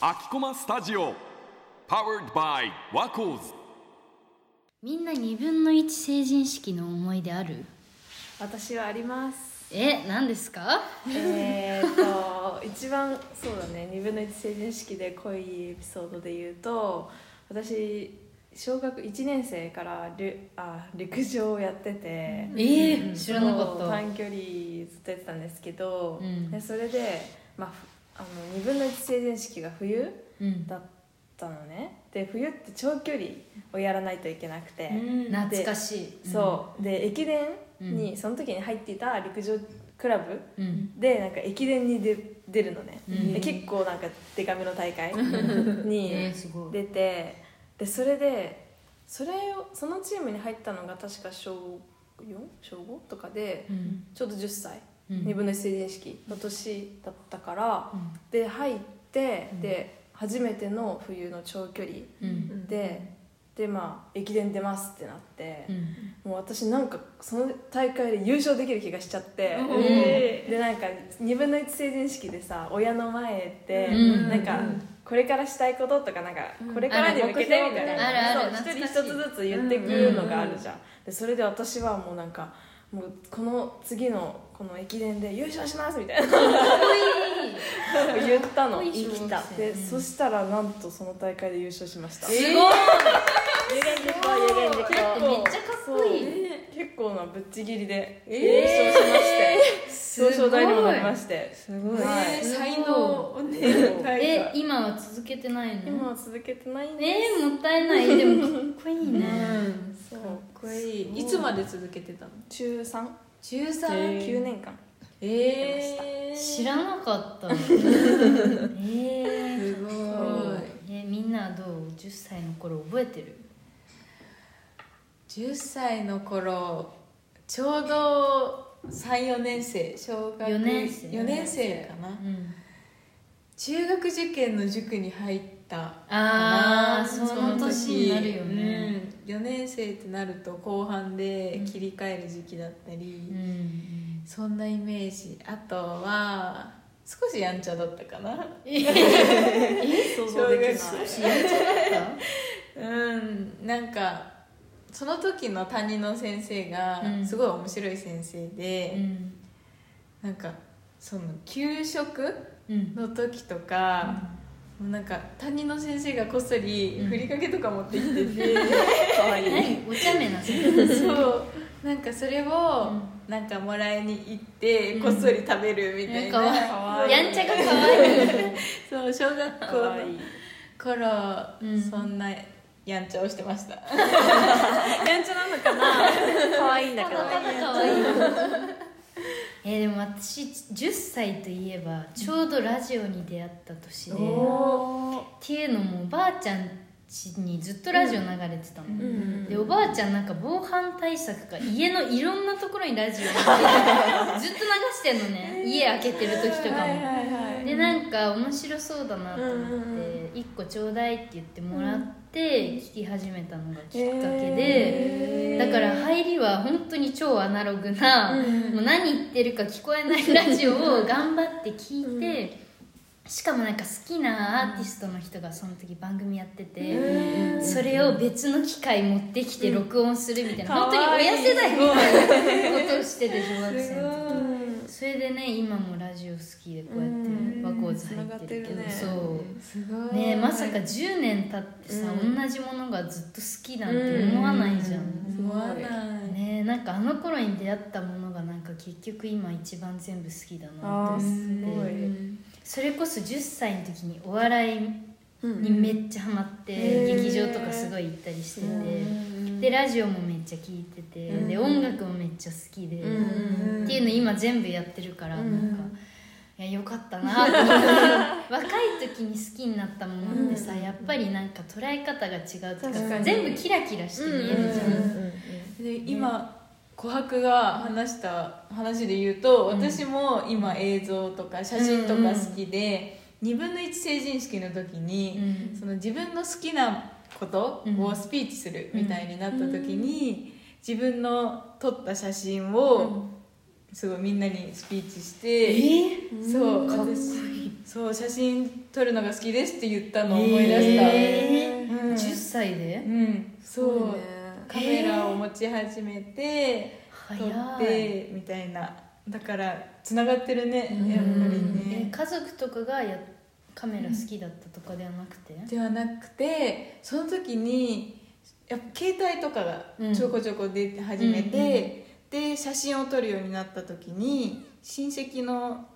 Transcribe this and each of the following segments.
秋駒スタジオ Powered by ワコーズみんな2分の1成人式の思い出ある？私はあります。え何ですか？えーっと一番そうだね。2分の1成人式で濃いエピソードで言うと私小学1年生からりあ陸上をやってて、えー、知らなかった。短距離ずっとやってたんですけど、うん。でそれで、まあ、ふあの2分の1成人式が冬うん。だったのね。で冬って長距離をやらないといけなくて、懐かしい。そう。で駅伝に、その時に入っていた陸上クラブうん。でなんか駅伝に出出るのね、うん。で結構なんかデカめの大会 えに出てでそれでそれをそのチームに入ったのが確か小 4? 小 5? とかでうん。ちょうど10歳、うん。2分の1成人式の年だったから、うん。で入って、うん。で初めての冬の長距離うん。で、でまあ駅伝出ますってなって、うん。もう私なんかその大会で優勝できる気がしちゃって、うん。でなんか2分の1成人式でさ親の前で、うん。なんかこれからしたいこととかなんかこれからに向けてみたいな、あるある。そう懐かしい。一人一つずつ言ってくのがあるじゃん、でそれで私はもうなんかもうこの次のこの駅伝で優勝しますみたいな。言ったの。生きた。で、そしたらなんとその大会で優勝しました、すごい。有言実行有言実結構めっちゃかっこいい。結構なぶっちぎりで優勝しまして、表彰台にもなりまして。すごい、はい。才能。ねえ今は続けてないの？今は続けてないんです。えー、もったいない。でもかっこいいね、そう。かっこいい。い。つまで続けてたの？中3中三？9年間。えー、知らなかった えー、すごい。えみんなはどう？10歳の頃覚えてる？10歳の頃ちょうど34年生。小学四年生。4年生かな。うん中学受験の塾に入ったあーかなその年になるよね、うん、4年生ってなると後半で切り替える時期だったり、うんそんなイメージ。あとは少しやんちゃだったかな。想像できない。少しやんちゃだっ うん。なんかその時の担任の先生がうん。すごい面白い先生たで、うん。なんかその給食うん。の時とか、もうなんか担任の先生がこっそりふりかけとか持ってきてて、かわいい。何お茶目な先生。そう。なんかそれをなんかもらいに行ってうん。こっそり食べるみたいな、かわいい。やんちゃがかわいい。そう小学校の頃、うん。そんなやんちゃをしてました。やんちゃなのかな。可愛いんだけど。ただただかわいいえーでも私10歳といえばちょうどラジオに出会った年でっていうのもおばあちゃん家にずっとラジオ流れてたの、ん。でおばあちゃんなんか防犯対策か家のいろんなところにラジオが ずっと流してんのね。家開けてる時とかも、はいはいはいでなんか面白そうだなと思うんうんうって1個ちょうだいって言ってもらって聞き始めたのがきっかけへー。でだから入りは本当に超アナログなもう何言ってるか聞こえないラジオを 頑張って聞いてしかもなんか好きなアーティストの人がその時番組やっててそれを別の機械持ってきて録音するみたいな本当に親世代みたいなことをしてて小学生の時 それでね今もラジオ好きでこうやって和光図入ってるけど、ね。そう。すごい。ねまさか10年経ってさ、同じものがずっと好きなんて思わないじゃん、思わない、ねなんかあの頃に出会ったものがなんか結局今一番全部好きだなってごい。それこそ10歳の時にお笑いうんにめっちゃハマって、劇場とかすごい行ったりしてて、うんでラジオもめっちゃ聴いてて、で音楽もめっちゃ好きで、うん。っていうの今全部やってるから、うん。なんかいやよかったな 若い時に好きになったものってさ、やっぱりなんか捉え方が違うっていうか全部キラキラして見えるじゃん、で今琥珀が話した話で言うと、私も今映像とか写真とか好きで、2分の1成人式の時に、うん。その自分の好きなことをスピーチするみたいになった時に、自分の撮った写真をすごいみんなにスピーチしてそう私そう写真撮るのが好きですって言ったのを思い出した、えー。うん。10歳で？うん。そう。ね。カメラを持ち始めて撮早い。ってみたいな。だからつながってるねやっぱりえね家族とかがやカメラ好きだったとかではなくて、ではなくてその時にやっぱ携帯とかがちょこちょこ出て始めて、で写真を撮るようになった時に親戚の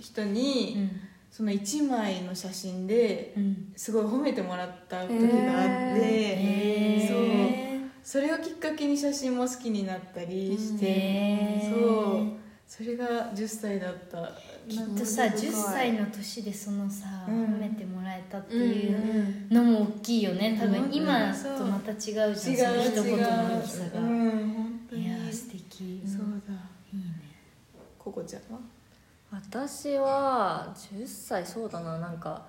人に、その1枚の写真でうん。すごい褒めてもらった時があって、へー。そう。それをきっかけに写真も好きになったりして、そうそれが10歳だった。きっとさ10歳の年でそのさ、うん。褒めてもらえたっていうのも大きいよね。多分うん今そうとまた違うじゃん違う。その一言の大きさが、うん本当に。いやー素敵。そうだ。いいね。ココちゃんは？私は10歳そうだな。なんか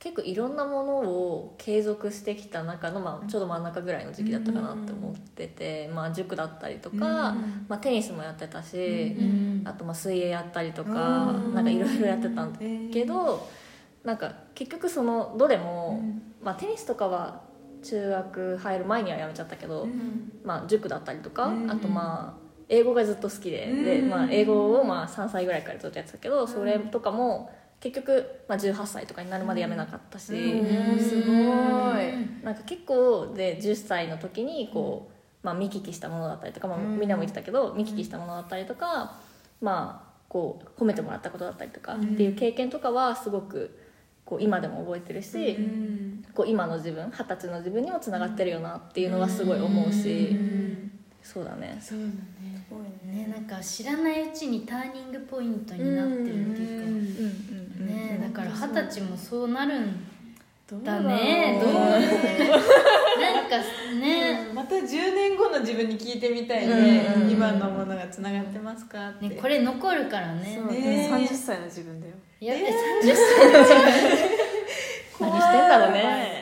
結構いろんなものを継続してきた中の、まあ、ちょうど真ん中ぐらいの時期だったかなって思ってて、まあ、塾だったりとか、まあ、テニスもやってたし、うんあとまあ水泳やったりとか、うんなんかいろいろやってたんだけど、なんか結局そのどれも、まあ、テニスとかは中学入る前にはやめちゃったけど、まあ、塾だったりとか、うんあとまあ英語がずっと好きで,、でうんまあ、英語をまあ3歳ぐらいからずっとやってたけど、それとかも結局、まあ、18歳とかになるまでやめなかったし、うん。すごい。なんか結構で10歳の時にこう、まあ、見聞きしたものだったりとか、まあ、みんなも言ってたけど、見聞きしたものだったりとか、まあ、こう褒めてもらったことだったりとかっていう経験とかはすごくこう今でも覚えてるし、こう今の自分二十歳の自分にもつながってるよなっていうのはすごい思うし、そうだね。そうだね。ね。なんか知らないうちにターニングポイントになってるっていうか、うん。うんねだから二十歳もそうなるんだどうろう。ねどう？なんかね。また10年後の自分に聞いてみたいね、うんうん今のものがつながってますかって、ねこれ残るからね。ね。ね。30歳の自分だよ。やべ30歳 何してんだろうね